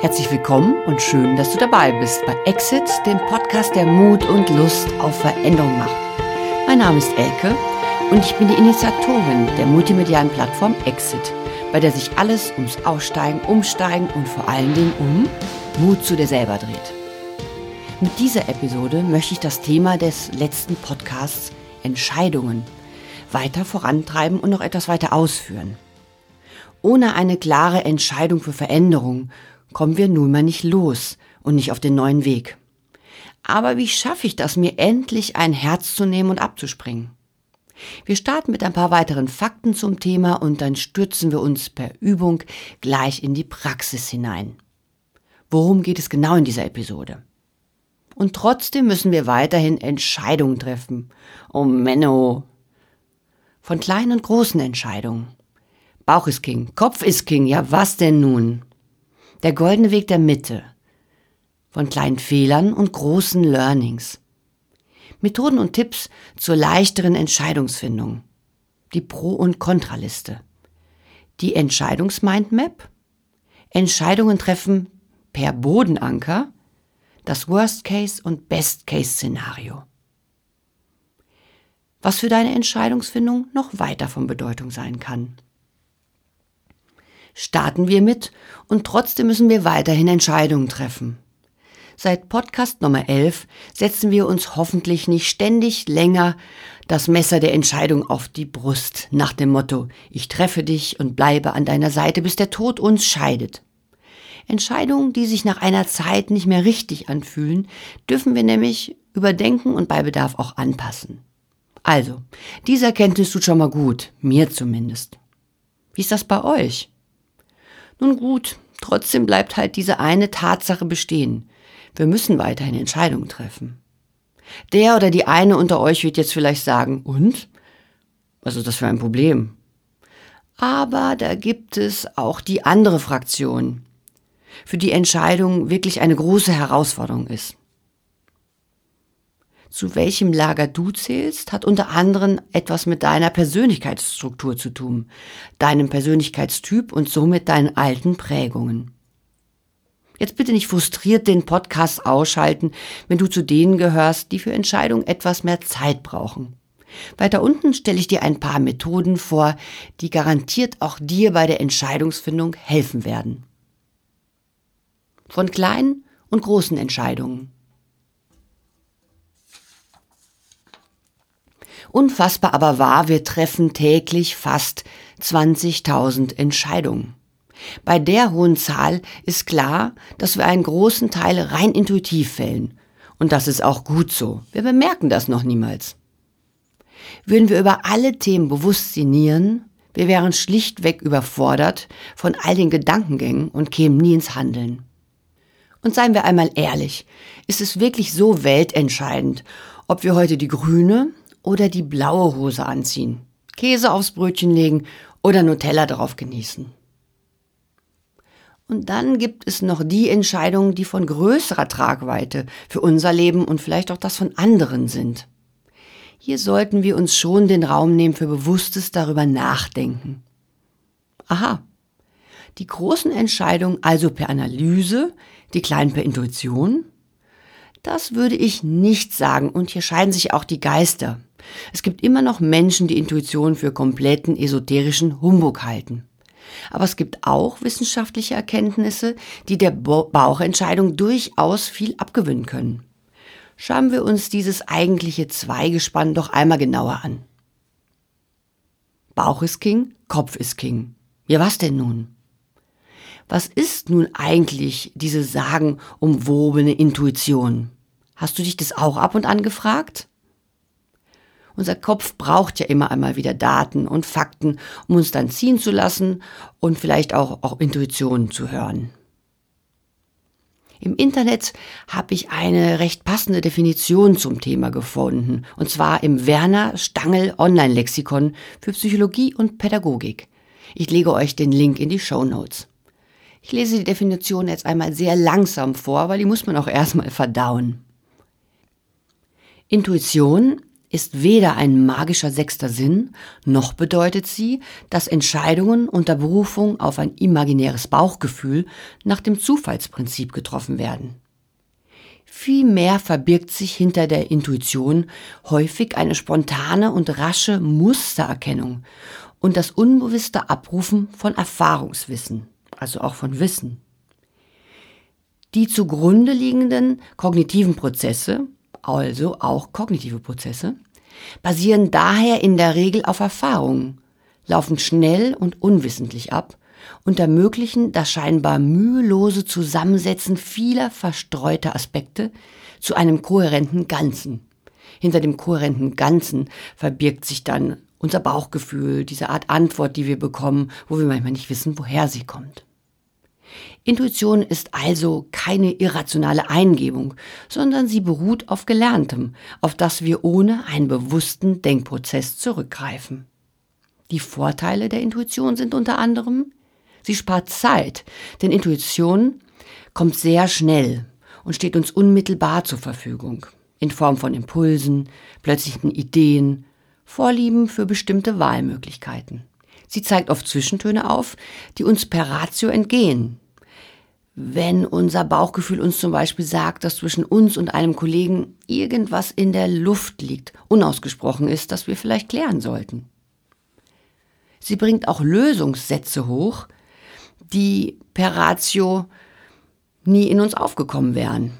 Herzlich willkommen und schön, dass du dabei bist bei Exit, dem Podcast, der Mut und Lust auf Veränderung macht. Mein Name ist Elke und ich bin die Initiatorin der multimedialen Plattform Exit, bei der sich alles ums Aussteigen, Umsteigen und vor allen Dingen um Mut zu dir selber dreht. Mit dieser Episode möchte ich das Thema des letzten Podcasts Entscheidungen weiter vorantreiben und noch etwas weiter ausführen. Ohne eine klare Entscheidung für Veränderung kommen wir nun mal nicht los und nicht auf den neuen Weg. Aber wie schaffe ich das, mir endlich ein Herz zu nehmen und abzuspringen? Wir starten mit ein paar weiteren Fakten zum Thema und dann stürzen wir uns per Übung gleich in die Praxis hinein. Worum geht es genau in dieser Episode? Und trotzdem müssen wir weiterhin Entscheidungen treffen. Oh Menno. Von kleinen und großen Entscheidungen. Bauch ist King, Kopf ist King, ja was denn nun? Der goldene Weg der Mitte. Von kleinen Fehlern und großen Learnings. Methoden und Tipps zur leichteren Entscheidungsfindung. Die Pro- und Kontraliste. Die Entscheidungsmindmap. Entscheidungen treffen per Bodenanker. Das Worst-Case- und Best-Case-Szenario. Was für deine Entscheidungsfindung noch weiter von Bedeutung sein kann starten wir mit und trotzdem müssen wir weiterhin Entscheidungen treffen. Seit Podcast Nummer 11 setzen wir uns hoffentlich nicht ständig länger das Messer der Entscheidung auf die Brust nach dem Motto, ich treffe dich und bleibe an deiner Seite, bis der Tod uns scheidet. Entscheidungen, die sich nach einer Zeit nicht mehr richtig anfühlen, dürfen wir nämlich überdenken und bei Bedarf auch anpassen. Also, diese Erkenntnis tut schon mal gut, mir zumindest. Wie ist das bei euch? Nun gut, trotzdem bleibt halt diese eine Tatsache bestehen. Wir müssen weiterhin Entscheidungen treffen. Der oder die eine unter euch wird jetzt vielleicht sagen, und? Was ist das für ein Problem? Aber da gibt es auch die andere Fraktion, für die Entscheidung wirklich eine große Herausforderung ist zu welchem Lager du zählst, hat unter anderem etwas mit deiner Persönlichkeitsstruktur zu tun, deinem Persönlichkeitstyp und somit deinen alten Prägungen. Jetzt bitte nicht frustriert den Podcast ausschalten, wenn du zu denen gehörst, die für Entscheidungen etwas mehr Zeit brauchen. Weiter unten stelle ich dir ein paar Methoden vor, die garantiert auch dir bei der Entscheidungsfindung helfen werden. Von kleinen und großen Entscheidungen. Unfassbar aber wahr, wir treffen täglich fast 20.000 Entscheidungen. Bei der hohen Zahl ist klar, dass wir einen großen Teil rein intuitiv fällen. Und das ist auch gut so. Wir bemerken das noch niemals. Würden wir über alle Themen bewusst sinnieren, wir wären schlichtweg überfordert von all den Gedankengängen und kämen nie ins Handeln. Und seien wir einmal ehrlich, ist es wirklich so weltentscheidend, ob wir heute die grüne oder die blaue Hose anziehen, Käse aufs Brötchen legen oder Nutella drauf genießen. Und dann gibt es noch die Entscheidungen, die von größerer Tragweite für unser Leben und vielleicht auch das von anderen sind. Hier sollten wir uns schon den Raum nehmen für bewusstes darüber nachdenken. Aha. Die großen Entscheidungen also per Analyse, die kleinen per Intuition? Das würde ich nicht sagen und hier scheiden sich auch die Geister. Es gibt immer noch Menschen, die Intuition für kompletten esoterischen Humbug halten. Aber es gibt auch wissenschaftliche Erkenntnisse, die der Bauchentscheidung durchaus viel abgewinnen können. Schauen wir uns dieses eigentliche Zweigespann doch einmal genauer an. Bauch ist King, Kopf ist King. Ja, was denn nun? Was ist nun eigentlich diese sagenumwobene Intuition? Hast du dich das auch ab und an gefragt? Unser Kopf braucht ja immer einmal wieder Daten und Fakten, um uns dann ziehen zu lassen und vielleicht auch, auch Intuitionen zu hören. Im Internet habe ich eine recht passende Definition zum Thema gefunden, und zwar im Werner Stangl Online-Lexikon für Psychologie und Pädagogik. Ich lege euch den Link in die Show Notes. Ich lese die Definition jetzt einmal sehr langsam vor, weil die muss man auch erstmal verdauen. Intuition ist weder ein magischer sechster Sinn, noch bedeutet sie, dass Entscheidungen unter Berufung auf ein imaginäres Bauchgefühl nach dem Zufallsprinzip getroffen werden. Vielmehr verbirgt sich hinter der Intuition häufig eine spontane und rasche Mustererkennung und das unbewusste Abrufen von Erfahrungswissen, also auch von Wissen. Die zugrunde liegenden kognitiven Prozesse, also auch kognitive Prozesse, basieren daher in der Regel auf Erfahrungen, laufen schnell und unwissentlich ab und ermöglichen das scheinbar mühelose Zusammensetzen vieler verstreuter Aspekte zu einem kohärenten Ganzen. Hinter dem kohärenten Ganzen verbirgt sich dann unser Bauchgefühl, diese Art Antwort, die wir bekommen, wo wir manchmal nicht wissen, woher sie kommt. Intuition ist also keine irrationale Eingebung, sondern sie beruht auf Gelerntem, auf das wir ohne einen bewussten Denkprozess zurückgreifen. Die Vorteile der Intuition sind unter anderem, sie spart Zeit, denn Intuition kommt sehr schnell und steht uns unmittelbar zur Verfügung, in Form von Impulsen, plötzlichen Ideen, Vorlieben für bestimmte Wahlmöglichkeiten. Sie zeigt oft Zwischentöne auf, die uns per Ratio entgehen, wenn unser Bauchgefühl uns zum Beispiel sagt, dass zwischen uns und einem Kollegen irgendwas in der Luft liegt, unausgesprochen ist, das wir vielleicht klären sollten. Sie bringt auch Lösungssätze hoch, die per Ratio nie in uns aufgekommen wären.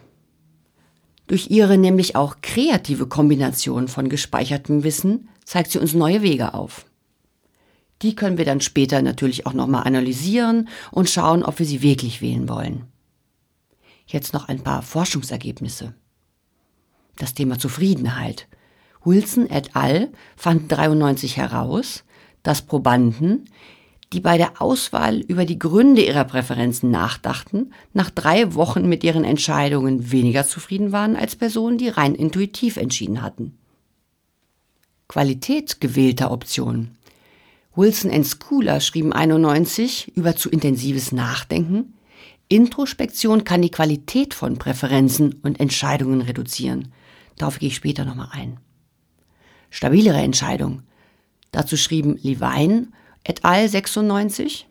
Durch ihre nämlich auch kreative Kombination von gespeichertem Wissen zeigt sie uns neue Wege auf. Die können wir dann später natürlich auch nochmal analysieren und schauen, ob wir sie wirklich wählen wollen. Jetzt noch ein paar Forschungsergebnisse. Das Thema Zufriedenheit. Wilson et al. fanden 93 heraus, dass Probanden, die bei der Auswahl über die Gründe ihrer Präferenzen nachdachten, nach drei Wochen mit ihren Entscheidungen weniger zufrieden waren als Personen, die rein intuitiv entschieden hatten. Qualität gewählter Optionen. Wilson und Schooler schrieben 91 über zu intensives Nachdenken. Introspektion kann die Qualität von Präferenzen und Entscheidungen reduzieren. Darauf gehe ich später nochmal ein. Stabilere Entscheidung. Dazu schrieben Levine et al. 96.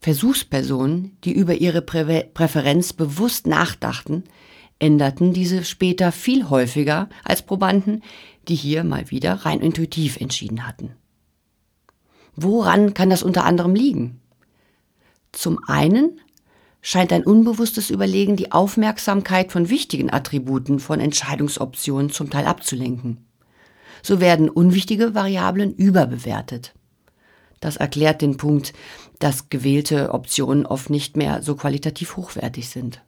Versuchspersonen, die über ihre Prä Präferenz bewusst nachdachten, änderten diese später viel häufiger als Probanden, die hier mal wieder rein intuitiv entschieden hatten. Woran kann das unter anderem liegen? Zum einen scheint ein unbewusstes Überlegen die Aufmerksamkeit von wichtigen Attributen von Entscheidungsoptionen zum Teil abzulenken. So werden unwichtige Variablen überbewertet. Das erklärt den Punkt, dass gewählte Optionen oft nicht mehr so qualitativ hochwertig sind.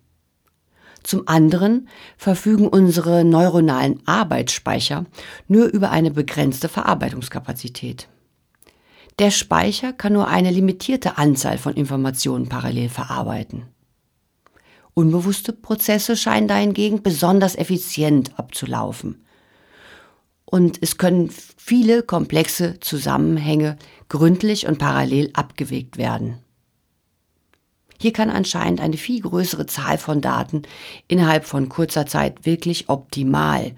Zum anderen verfügen unsere neuronalen Arbeitsspeicher nur über eine begrenzte Verarbeitungskapazität. Der Speicher kann nur eine limitierte Anzahl von Informationen parallel verarbeiten. Unbewusste Prozesse scheinen dahingegen besonders effizient abzulaufen. Und es können viele komplexe Zusammenhänge gründlich und parallel abgewegt werden. Hier kann anscheinend eine viel größere Zahl von Daten innerhalb von kurzer Zeit wirklich optimal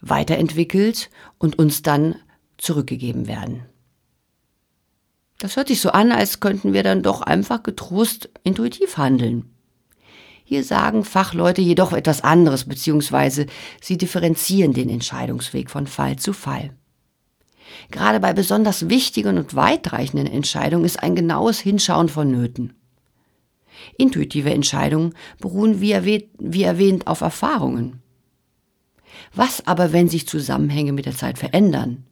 weiterentwickelt und uns dann zurückgegeben werden. Das hört sich so an, als könnten wir dann doch einfach getrost intuitiv handeln. Hier sagen Fachleute jedoch etwas anderes, beziehungsweise sie differenzieren den Entscheidungsweg von Fall zu Fall. Gerade bei besonders wichtigen und weitreichenden Entscheidungen ist ein genaues Hinschauen vonnöten. Intuitive Entscheidungen beruhen wie erwähnt, wie erwähnt auf Erfahrungen. Was aber, wenn sich Zusammenhänge mit der Zeit verändern?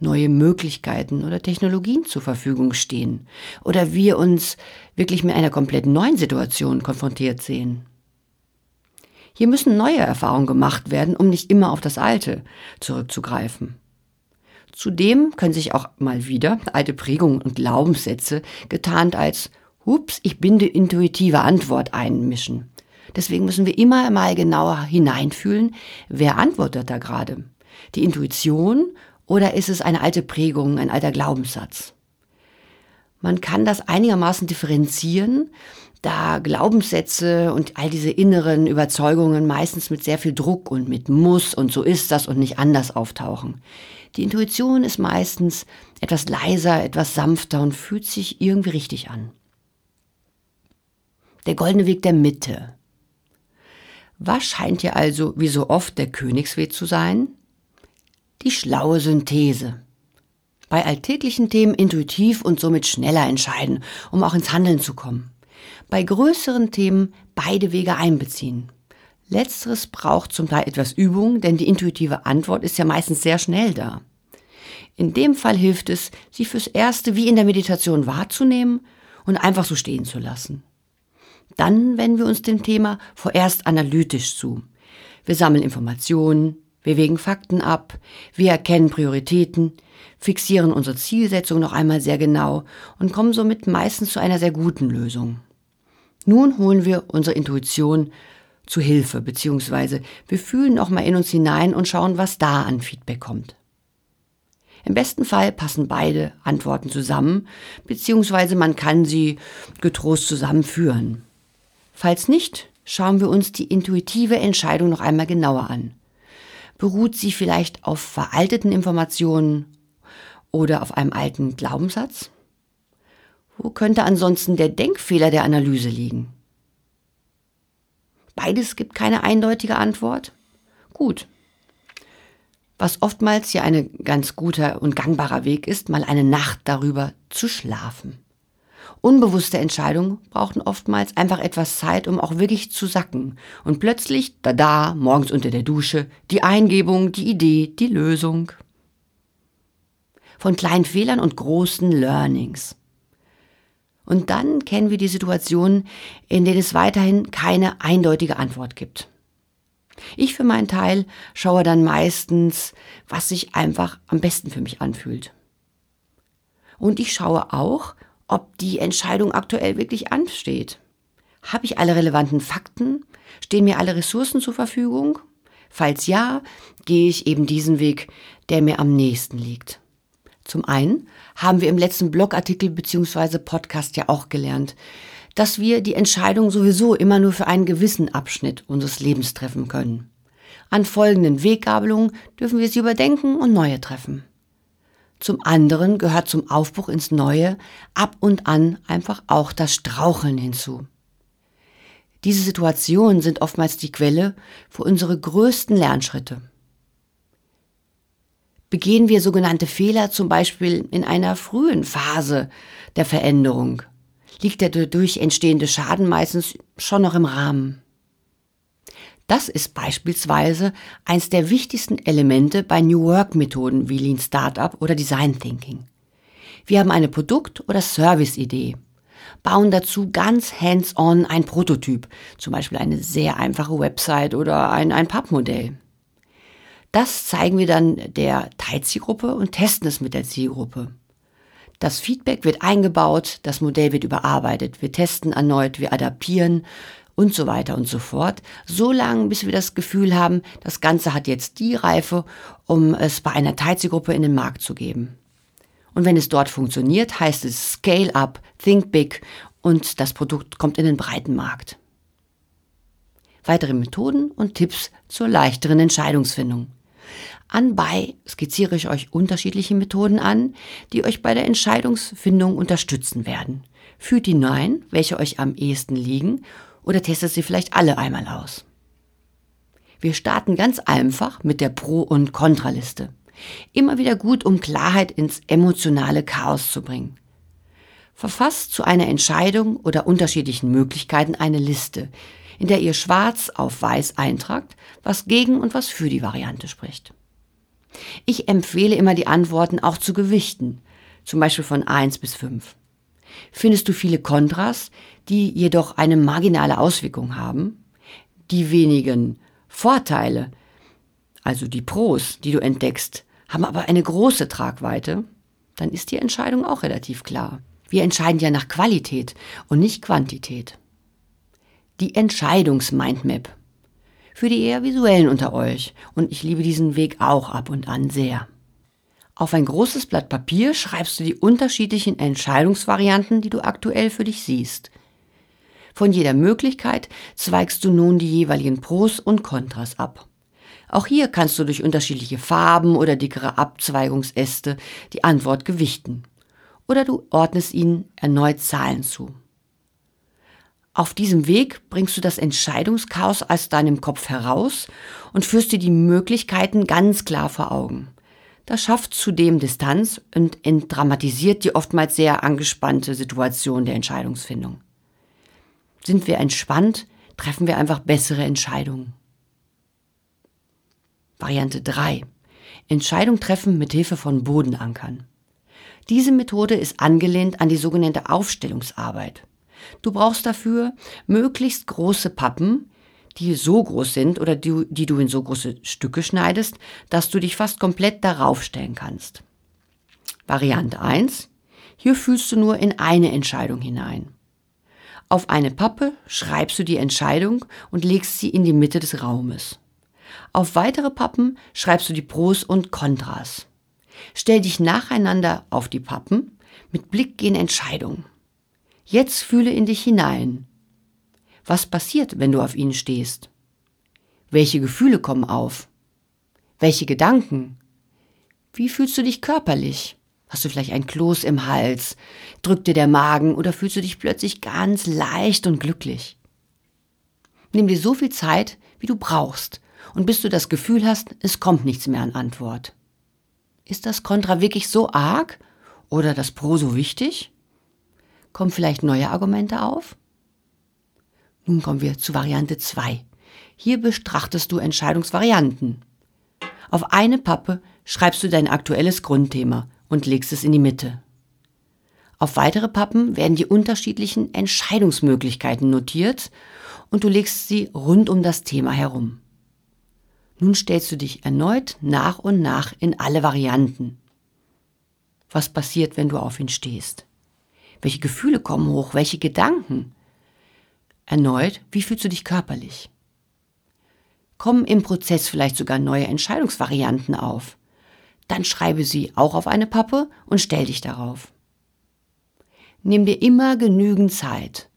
Neue Möglichkeiten oder Technologien zur Verfügung stehen oder wir uns wirklich mit einer komplett neuen Situation konfrontiert sehen. Hier müssen neue Erfahrungen gemacht werden, um nicht immer auf das Alte zurückzugreifen. Zudem können sich auch mal wieder alte Prägungen und Glaubenssätze getarnt als Hups, ich bin die intuitive Antwort einmischen. Deswegen müssen wir immer mal genauer hineinfühlen, wer antwortet da gerade. Die Intuition oder ist es eine alte Prägung, ein alter Glaubenssatz? Man kann das einigermaßen differenzieren, da Glaubenssätze und all diese inneren Überzeugungen meistens mit sehr viel Druck und mit muss und so ist das und nicht anders auftauchen. Die Intuition ist meistens etwas leiser, etwas sanfter und fühlt sich irgendwie richtig an. Der goldene Weg der Mitte. Was scheint hier also wie so oft der Königsweg zu sein? Die schlaue Synthese. Bei alltäglichen Themen intuitiv und somit schneller entscheiden, um auch ins Handeln zu kommen. Bei größeren Themen beide Wege einbeziehen. Letzteres braucht zum Teil etwas Übung, denn die intuitive Antwort ist ja meistens sehr schnell da. In dem Fall hilft es, sie fürs Erste wie in der Meditation wahrzunehmen und einfach so stehen zu lassen. Dann wenden wir uns dem Thema vorerst analytisch zu. Wir sammeln Informationen, wir wägen Fakten ab, wir erkennen Prioritäten, fixieren unsere Zielsetzung noch einmal sehr genau und kommen somit meistens zu einer sehr guten Lösung. Nun holen wir unsere Intuition zu Hilfe, beziehungsweise wir fühlen noch mal in uns hinein und schauen, was da an Feedback kommt. Im besten Fall passen beide Antworten zusammen, beziehungsweise man kann sie getrost zusammenführen. Falls nicht, schauen wir uns die intuitive Entscheidung noch einmal genauer an. Beruht sie vielleicht auf veralteten Informationen oder auf einem alten Glaubenssatz? Wo könnte ansonsten der Denkfehler der Analyse liegen? Beides gibt keine eindeutige Antwort? Gut. Was oftmals ja ein ganz guter und gangbarer Weg ist, mal eine Nacht darüber zu schlafen. Unbewusste Entscheidungen brauchen oftmals einfach etwas Zeit, um auch wirklich zu sacken. Und plötzlich, da da, morgens unter der Dusche, die Eingebung, die Idee, die Lösung. Von kleinen Fehlern und großen Learnings. Und dann kennen wir die Situation, in denen es weiterhin keine eindeutige Antwort gibt. Ich für meinen Teil schaue dann meistens, was sich einfach am besten für mich anfühlt. Und ich schaue auch, ob die Entscheidung aktuell wirklich ansteht. Habe ich alle relevanten Fakten? Stehen mir alle Ressourcen zur Verfügung? Falls ja, gehe ich eben diesen Weg, der mir am nächsten liegt. Zum einen haben wir im letzten Blogartikel bzw. Podcast ja auch gelernt, dass wir die Entscheidung sowieso immer nur für einen gewissen Abschnitt unseres Lebens treffen können. An folgenden Weggabelungen dürfen wir sie überdenken und neue treffen. Zum anderen gehört zum Aufbruch ins Neue ab und an einfach auch das Straucheln hinzu. Diese Situationen sind oftmals die Quelle für unsere größten Lernschritte. Begehen wir sogenannte Fehler zum Beispiel in einer frühen Phase der Veränderung, liegt der dadurch entstehende Schaden meistens schon noch im Rahmen. Das ist beispielsweise eines der wichtigsten Elemente bei New Work Methoden wie Lean Startup oder Design Thinking. Wir haben eine Produkt- oder Service-Idee, bauen dazu ganz hands-on ein Prototyp, zum Beispiel eine sehr einfache Website oder ein, ein Pappmodell. Das zeigen wir dann der Teilzielgruppe und testen es mit der Zielgruppe. Das Feedback wird eingebaut, das Modell wird überarbeitet, wir testen erneut, wir adaptieren und so weiter und so fort, so lange, bis wir das Gefühl haben, das Ganze hat jetzt die Reife, um es bei einer Teilzielgruppe in den Markt zu geben. Und wenn es dort funktioniert, heißt es Scale up, Think big und das Produkt kommt in den breiten Markt. Weitere Methoden und Tipps zur leichteren Entscheidungsfindung. Anbei skizziere ich euch unterschiedliche Methoden an, die euch bei der Entscheidungsfindung unterstützen werden. Fühlt die neun, welche euch am ehesten liegen, oder testet sie vielleicht alle einmal aus. Wir starten ganz einfach mit der Pro- und Kontraliste. Immer wieder gut, um Klarheit ins emotionale Chaos zu bringen. Verfasst zu einer Entscheidung oder unterschiedlichen Möglichkeiten eine Liste, in der ihr schwarz auf weiß eintragt, was gegen und was für die Variante spricht. Ich empfehle immer die Antworten auch zu gewichten, zum Beispiel von 1 bis 5. Findest du viele Kontras, die jedoch eine marginale Auswirkung haben? Die wenigen Vorteile, also die Pros, die du entdeckst, haben aber eine große Tragweite? Dann ist die Entscheidung auch relativ klar. Wir entscheiden ja nach Qualität und nicht Quantität. Die Entscheidungsmindmap für die eher visuellen unter euch. Und ich liebe diesen Weg auch ab und an sehr. Auf ein großes Blatt Papier schreibst du die unterschiedlichen Entscheidungsvarianten, die du aktuell für dich siehst. Von jeder Möglichkeit zweigst du nun die jeweiligen Pros und Kontras ab. Auch hier kannst du durch unterschiedliche Farben oder dickere Abzweigungsäste die Antwort gewichten. Oder du ordnest ihnen erneut Zahlen zu. Auf diesem Weg bringst du das Entscheidungschaos aus deinem Kopf heraus und führst dir die Möglichkeiten ganz klar vor Augen. Das schafft zudem Distanz und entdramatisiert die oftmals sehr angespannte Situation der Entscheidungsfindung. Sind wir entspannt, treffen wir einfach bessere Entscheidungen. Variante 3. Entscheidung treffen mit Hilfe von Bodenankern. Diese Methode ist angelehnt an die sogenannte Aufstellungsarbeit. Du brauchst dafür möglichst große Pappen, die so groß sind oder die, die du in so große Stücke schneidest, dass du dich fast komplett darauf stellen kannst. Variante 1. Hier fühlst du nur in eine Entscheidung hinein. Auf eine Pappe schreibst du die Entscheidung und legst sie in die Mitte des Raumes. Auf weitere Pappen schreibst du die Pros und Kontras. Stell dich nacheinander auf die Pappen mit Blick in Entscheidung. Jetzt fühle in dich hinein. Was passiert, wenn du auf ihnen stehst? Welche Gefühle kommen auf? Welche Gedanken? Wie fühlst du dich körperlich? Hast du vielleicht ein Kloß im Hals? Drückt dir der Magen oder fühlst du dich plötzlich ganz leicht und glücklich? Nimm dir so viel Zeit, wie du brauchst und bis du das Gefühl hast, es kommt nichts mehr an Antwort. Ist das Kontra wirklich so arg oder das Pro so wichtig? Kommen vielleicht neue Argumente auf? Nun kommen wir zu Variante 2. Hier betrachtest du Entscheidungsvarianten. Auf eine Pappe schreibst du dein aktuelles Grundthema und legst es in die Mitte. Auf weitere Pappen werden die unterschiedlichen Entscheidungsmöglichkeiten notiert und du legst sie rund um das Thema herum. Nun stellst du dich erneut nach und nach in alle Varianten. Was passiert, wenn du auf ihn stehst? Welche Gefühle kommen hoch? Welche Gedanken? Erneut, wie fühlst du dich körperlich? Kommen im Prozess vielleicht sogar neue Entscheidungsvarianten auf? Dann schreibe sie auch auf eine Pappe und stell dich darauf. Nimm dir immer genügend Zeit.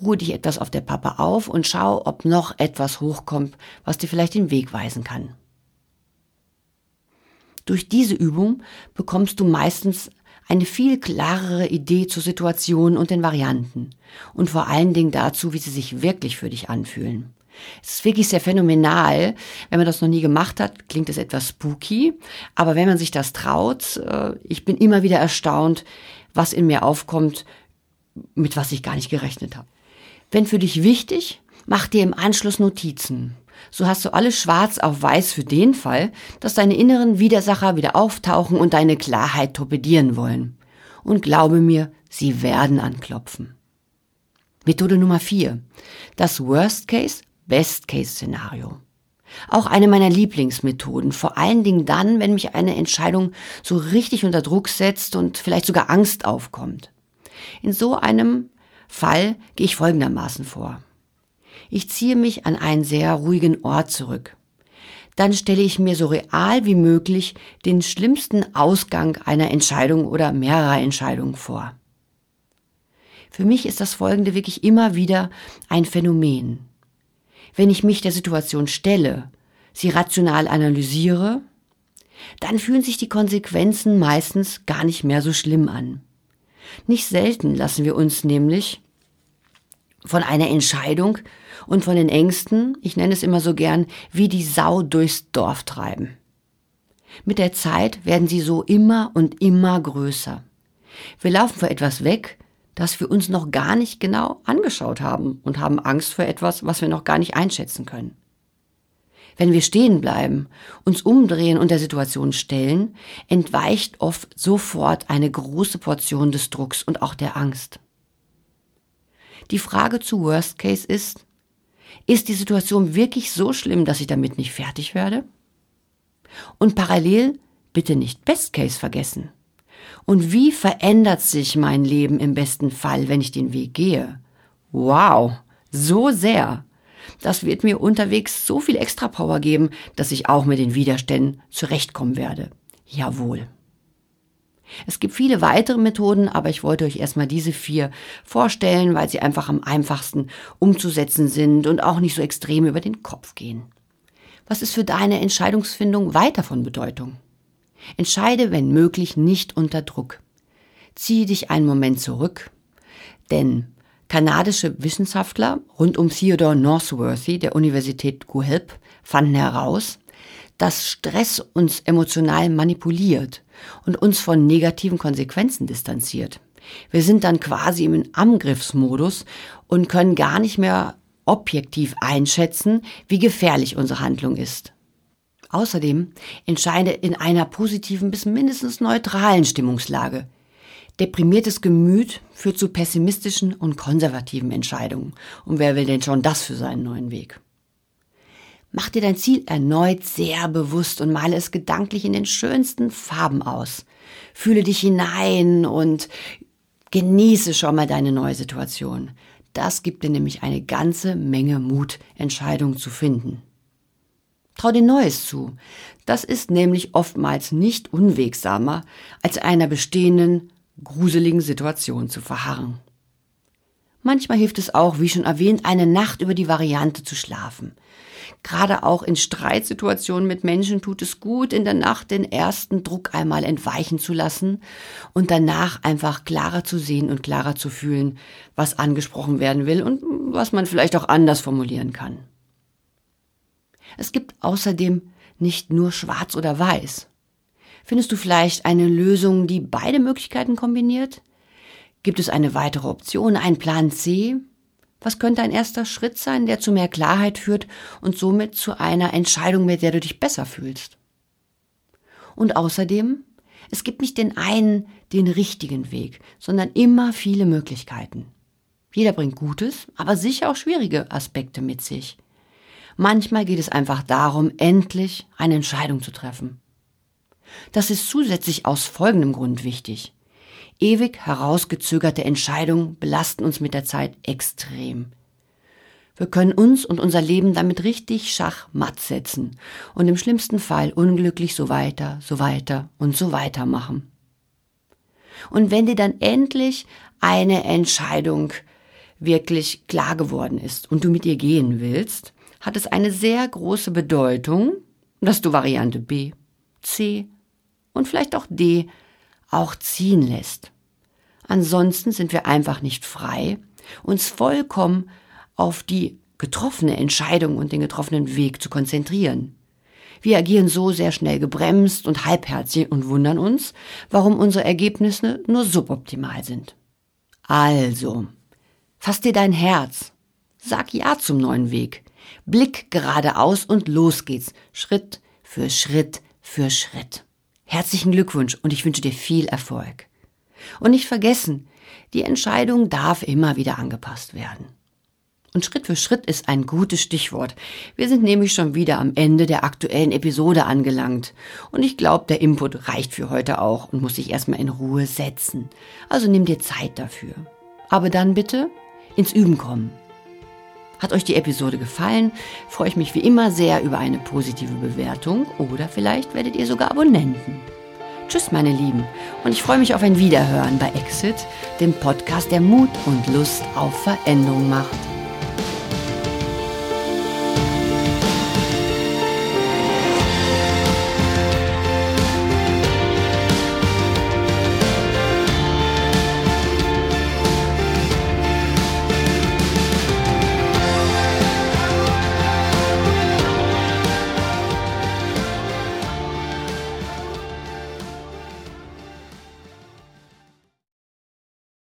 Ruhe dich etwas auf der Pappe auf und schau, ob noch etwas hochkommt, was dir vielleicht den Weg weisen kann. Durch diese Übung bekommst du meistens eine viel klarere Idee zur Situation und den Varianten und vor allen Dingen dazu, wie sie sich wirklich für dich anfühlen. Es ist wirklich sehr phänomenal. Wenn man das noch nie gemacht hat, klingt es etwas spooky. Aber wenn man sich das traut, äh, ich bin immer wieder erstaunt, was in mir aufkommt, mit was ich gar nicht gerechnet habe. Wenn für dich wichtig, mach dir im Anschluss Notizen. So hast du alles schwarz auf weiß für den Fall, dass deine inneren Widersacher wieder auftauchen und deine Klarheit torpedieren wollen. Und glaube mir, sie werden anklopfen. Methode Nummer vier: Das Worst-Case, Best-Case-Szenario. Auch eine meiner Lieblingsmethoden, vor allen Dingen dann, wenn mich eine Entscheidung so richtig unter Druck setzt und vielleicht sogar Angst aufkommt. In so einem Fall gehe ich folgendermaßen vor. Ich ziehe mich an einen sehr ruhigen Ort zurück. Dann stelle ich mir so real wie möglich den schlimmsten Ausgang einer Entscheidung oder mehrerer Entscheidungen vor. Für mich ist das Folgende wirklich immer wieder ein Phänomen. Wenn ich mich der Situation stelle, sie rational analysiere, dann fühlen sich die Konsequenzen meistens gar nicht mehr so schlimm an. Nicht selten lassen wir uns nämlich von einer Entscheidung und von den Ängsten, ich nenne es immer so gern, wie die Sau durchs Dorf treiben. Mit der Zeit werden sie so immer und immer größer. Wir laufen vor etwas weg, das wir uns noch gar nicht genau angeschaut haben und haben Angst vor etwas, was wir noch gar nicht einschätzen können. Wenn wir stehen bleiben, uns umdrehen und der Situation stellen, entweicht oft sofort eine große Portion des Drucks und auch der Angst. Die Frage zu Worst Case ist, ist die Situation wirklich so schlimm, dass ich damit nicht fertig werde? Und parallel bitte nicht Best Case vergessen. Und wie verändert sich mein Leben im besten Fall, wenn ich den Weg gehe? Wow, so sehr. Das wird mir unterwegs so viel extra Power geben, dass ich auch mit den Widerständen zurechtkommen werde. Jawohl. Es gibt viele weitere Methoden, aber ich wollte euch erstmal diese vier vorstellen, weil sie einfach am einfachsten umzusetzen sind und auch nicht so extrem über den Kopf gehen. Was ist für deine Entscheidungsfindung weiter von Bedeutung? Entscheide, wenn möglich, nicht unter Druck. Zieh dich einen Moment zurück, denn kanadische Wissenschaftler rund um Theodore Northworthy der Universität Guelph fanden heraus, dass Stress uns emotional manipuliert und uns von negativen Konsequenzen distanziert. Wir sind dann quasi im Angriffsmodus und können gar nicht mehr objektiv einschätzen, wie gefährlich unsere Handlung ist. Außerdem entscheide in einer positiven bis mindestens neutralen Stimmungslage. Deprimiertes Gemüt führt zu pessimistischen und konservativen Entscheidungen. Und wer will denn schon das für seinen neuen Weg? Mach dir dein Ziel erneut sehr bewusst und male es gedanklich in den schönsten Farben aus. Fühle dich hinein und genieße schon mal deine neue Situation. Das gibt dir nämlich eine ganze Menge Mut, Entscheidungen zu finden. Trau dir Neues zu. Das ist nämlich oftmals nicht unwegsamer, als einer bestehenden, gruseligen Situation zu verharren. Manchmal hilft es auch, wie schon erwähnt, eine Nacht über die Variante zu schlafen. Gerade auch in Streitsituationen mit Menschen tut es gut, in der Nacht den ersten Druck einmal entweichen zu lassen und danach einfach klarer zu sehen und klarer zu fühlen, was angesprochen werden will und was man vielleicht auch anders formulieren kann. Es gibt außerdem nicht nur schwarz oder weiß. Findest du vielleicht eine Lösung, die beide Möglichkeiten kombiniert? Gibt es eine weitere Option, einen Plan C? Was könnte ein erster Schritt sein, der zu mehr Klarheit führt und somit zu einer Entscheidung, mit der du dich besser fühlst? Und außerdem, es gibt nicht den einen, den richtigen Weg, sondern immer viele Möglichkeiten. Jeder bringt Gutes, aber sicher auch schwierige Aspekte mit sich. Manchmal geht es einfach darum, endlich eine Entscheidung zu treffen. Das ist zusätzlich aus folgendem Grund wichtig. Ewig herausgezögerte Entscheidungen belasten uns mit der Zeit extrem. Wir können uns und unser Leben damit richtig schachmatt setzen und im schlimmsten Fall unglücklich so weiter, so weiter und so weiter machen. Und wenn dir dann endlich eine Entscheidung wirklich klar geworden ist und du mit ihr gehen willst, hat es eine sehr große Bedeutung, dass du Variante B, C und vielleicht auch D auch ziehen lässt. Ansonsten sind wir einfach nicht frei, uns vollkommen auf die getroffene Entscheidung und den getroffenen Weg zu konzentrieren. Wir agieren so sehr schnell gebremst und halbherzig und wundern uns, warum unsere Ergebnisse nur suboptimal sind. Also, fass dir dein Herz, sag Ja zum neuen Weg, blick geradeaus und los geht's, Schritt für Schritt für Schritt. Herzlichen Glückwunsch und ich wünsche dir viel Erfolg. Und nicht vergessen, die Entscheidung darf immer wieder angepasst werden. Und Schritt für Schritt ist ein gutes Stichwort. Wir sind nämlich schon wieder am Ende der aktuellen Episode angelangt. Und ich glaube, der Input reicht für heute auch und muss sich erstmal in Ruhe setzen. Also nimm dir Zeit dafür. Aber dann bitte ins Üben kommen. Hat euch die Episode gefallen, freue ich mich wie immer sehr über eine positive Bewertung oder vielleicht werdet ihr sogar Abonnenten. Tschüss, meine Lieben, und ich freue mich auf ein Wiederhören bei Exit, dem Podcast, der Mut und Lust auf Veränderung macht.